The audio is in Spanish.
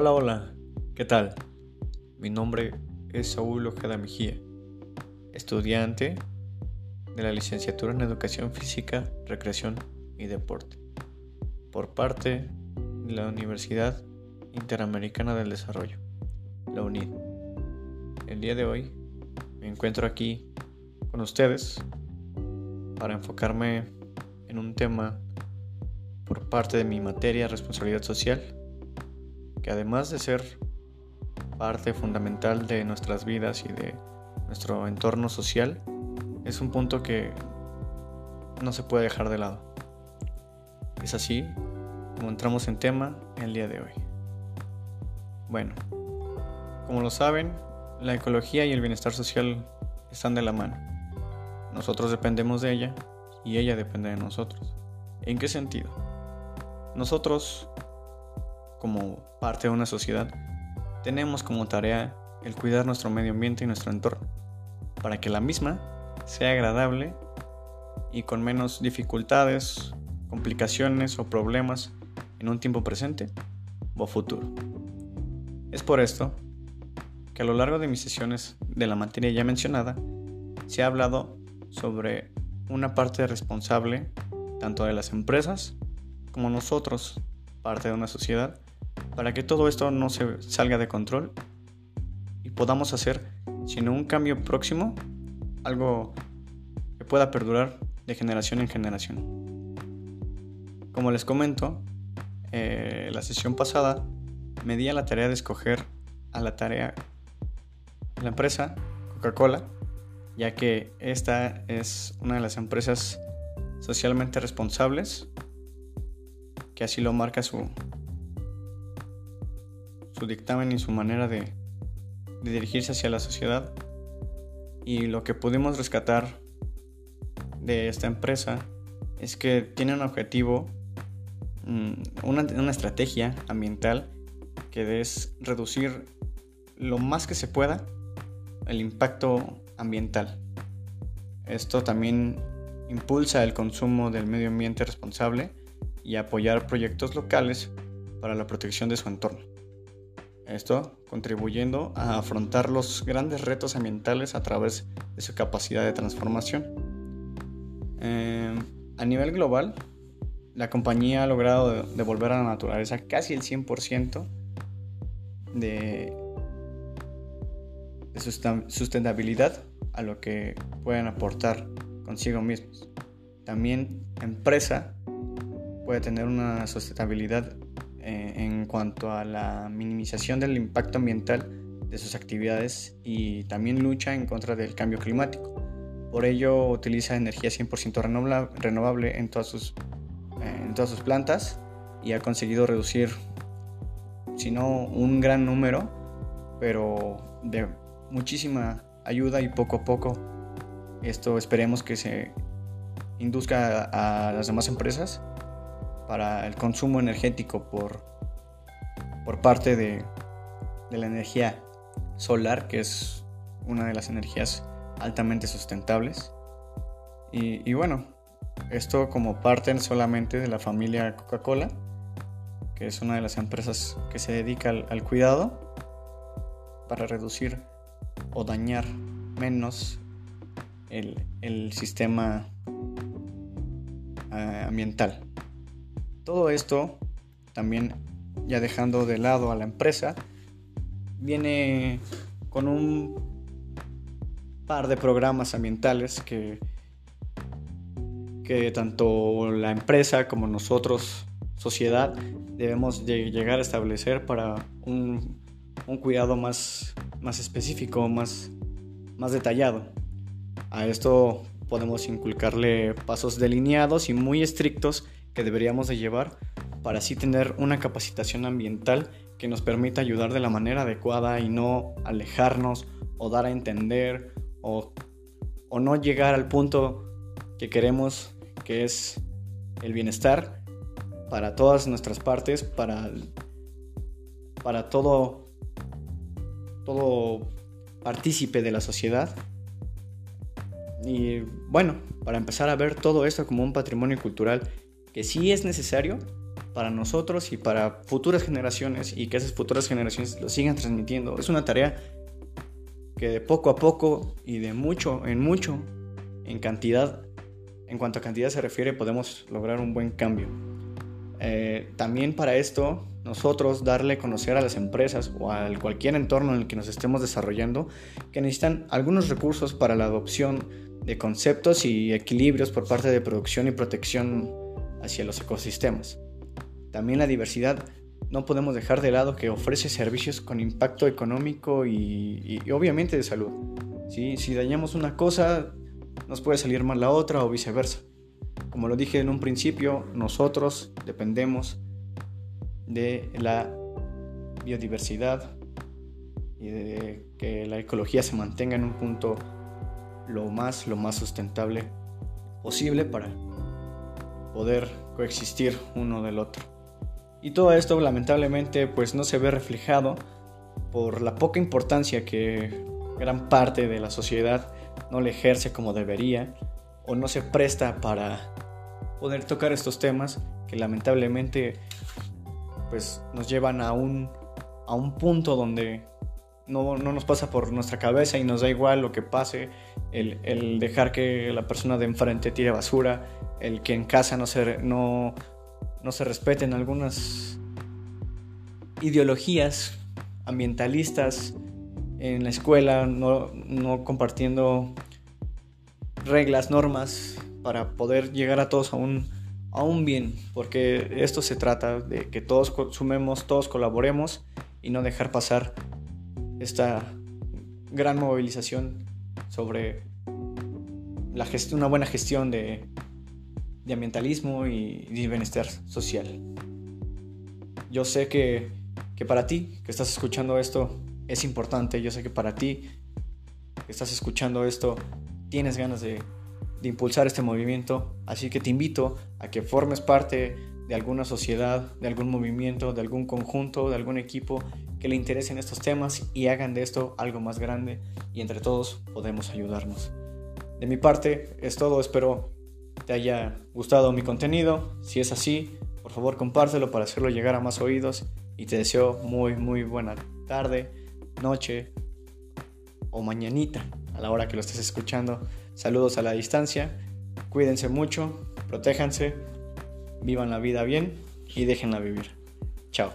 Hola, hola, ¿qué tal? Mi nombre es Saúl Ojeda Mejía, estudiante de la licenciatura en Educación Física, Recreación y Deporte, por parte de la Universidad Interamericana del Desarrollo, la UNID. El día de hoy me encuentro aquí con ustedes para enfocarme en un tema por parte de mi materia responsabilidad social que además de ser parte fundamental de nuestras vidas y de nuestro entorno social, es un punto que no se puede dejar de lado. Es así como entramos en tema el día de hoy. Bueno, como lo saben, la ecología y el bienestar social están de la mano. Nosotros dependemos de ella y ella depende de nosotros. ¿En qué sentido? Nosotros como parte de una sociedad, tenemos como tarea el cuidar nuestro medio ambiente y nuestro entorno, para que la misma sea agradable y con menos dificultades, complicaciones o problemas en un tiempo presente o futuro. Es por esto que a lo largo de mis sesiones de la materia ya mencionada, se ha hablado sobre una parte responsable tanto de las empresas como nosotros, parte de una sociedad, para que todo esto no se salga de control y podamos hacer, sino un cambio próximo, algo que pueda perdurar de generación en generación. Como les comento, eh, la sesión pasada me di a la tarea de escoger a la tarea la empresa Coca-Cola, ya que esta es una de las empresas socialmente responsables, que así lo marca su, su dictamen y su manera de, dirigirse hacia la sociedad. Y lo que pudimos rescatar de esta empresa es que tiene un objetivo, mm, una, una, estrategia ambiental que es reducir lo más que se pueda el impacto ambiental. Esto también impulsa el consumo del medio ambiente responsable y apoyar proyectos locales para la protección de su entorno. Esto contribuyendo a afrontar los grandes retos ambientales a través de su capacidad de transformación. Em, a nivel global, la compañía ha logrado devolver a la naturaleza casi el 100% de, de sustentabilidad a lo que pueden aportar consigo mismos. También empresa puede tener una sustentabilidad eh, en cuanto a la minimización del impacto ambiental de sus actividades y también lucha en contra del cambio climático. Por ello utiliza energía 100% renovable en todas, sus, eh, en todas sus plantas y ha conseguido reducir, si no un gran número, pero de muchísima ayuda y poco a poco esto esperemos que se induzca a las demás empresas para el consumo energético por, por parte de, la energía solar, que es una de las energías altamente sustentables. Y, bueno, esto como parte solamente de la familia Coca-Cola, que es una de las empresas que se dedica al, cuidado para reducir o dañar menos el, sistema eh, ambiental. Todo esto, también ya dejando de lado a la empresa, viene con un par de programas ambientales que, que tanto la empresa como nosotros, sociedad, debemos llegar a establecer para un, cuidado más, más específico, más, más detallado. A esto podemos inculcarle pasos delineados y muy estrictos que deberíamos de llevar para así tener una capacitación ambiental que nos permita ayudar de la manera adecuada y no alejarnos o dar a entender o, no llegar al punto que queremos que es el bienestar para todas nuestras partes, para, para todo, todo partícipe de la sociedad. Y bueno, para empezar a ver todo esto como un patrimonio cultural que sí es necesario para nosotros y para futuras generaciones y que esas futuras generaciones lo sigan transmitiendo. Es una tarea que de poco a poco y de mucho en mucho, en cantidad, en cuanto a cantidad se refiere, podemos lograr un buen cambio. Eh, también para esto, nosotros darle a conocer a las empresas o a cualquier entorno en el que nos estemos desarrollando que necesitan algunos recursos para la adopción de conceptos y equilibrios por parte de producción y protección hacia los ecosistemas. También la diversidad no podemos dejar de lado que ofrece servicios con impacto económico y, obviamente de salud. Si dañamos una cosa, nos puede salir mal la otra o viceversa. Como lo dije en un principio, nosotros dependemos de la biodiversidad y de que la ecología se mantenga en un punto lo más, lo más sustentable posible para poder coexistir uno del otro. Y todo esto lamentablemente pues no se ve reflejado por la poca importancia que gran parte de la sociedad no le ejerce como debería o no se presta para poder tocar estos temas que lamentablemente pues nos llevan a un, a un punto donde no, nos pasa por nuestra cabeza y nos da igual lo que pase, el, dejar que la persona de enfrente tire basura, el que en casa no se, no, no se respeten algunas ideologías ambientalistas en la escuela, no, no compartiendo reglas, normas para poder llegar a todos a un, a un bien, porque esto se trata de que todos consumemos, todos colaboremos y no dejar pasar esta gran movilización sobre una buena gestión de, de ambientalismo y de bienestar social. Yo sé que, que para ti que estás escuchando esto es importante, yo sé que para ti que estás escuchando esto tienes ganas de impulsar este movimiento, así que te invito a que formes parte de alguna sociedad, de algún movimiento, de algún conjunto, de algún equipo que le interesen estos temas y hagan de esto algo más grande y entre todos podemos ayudarnos. De mi parte es todo, espero te haya gustado mi contenido, si es así, por favor compártelo para hacerlo llegar a más oídos y te deseo muy muy buena tarde, noche o mañanita a la hora que lo estés escuchando. Saludos a la distancia, cuídense mucho, protéjanse, vivan la vida bien y déjenla vivir. Chao.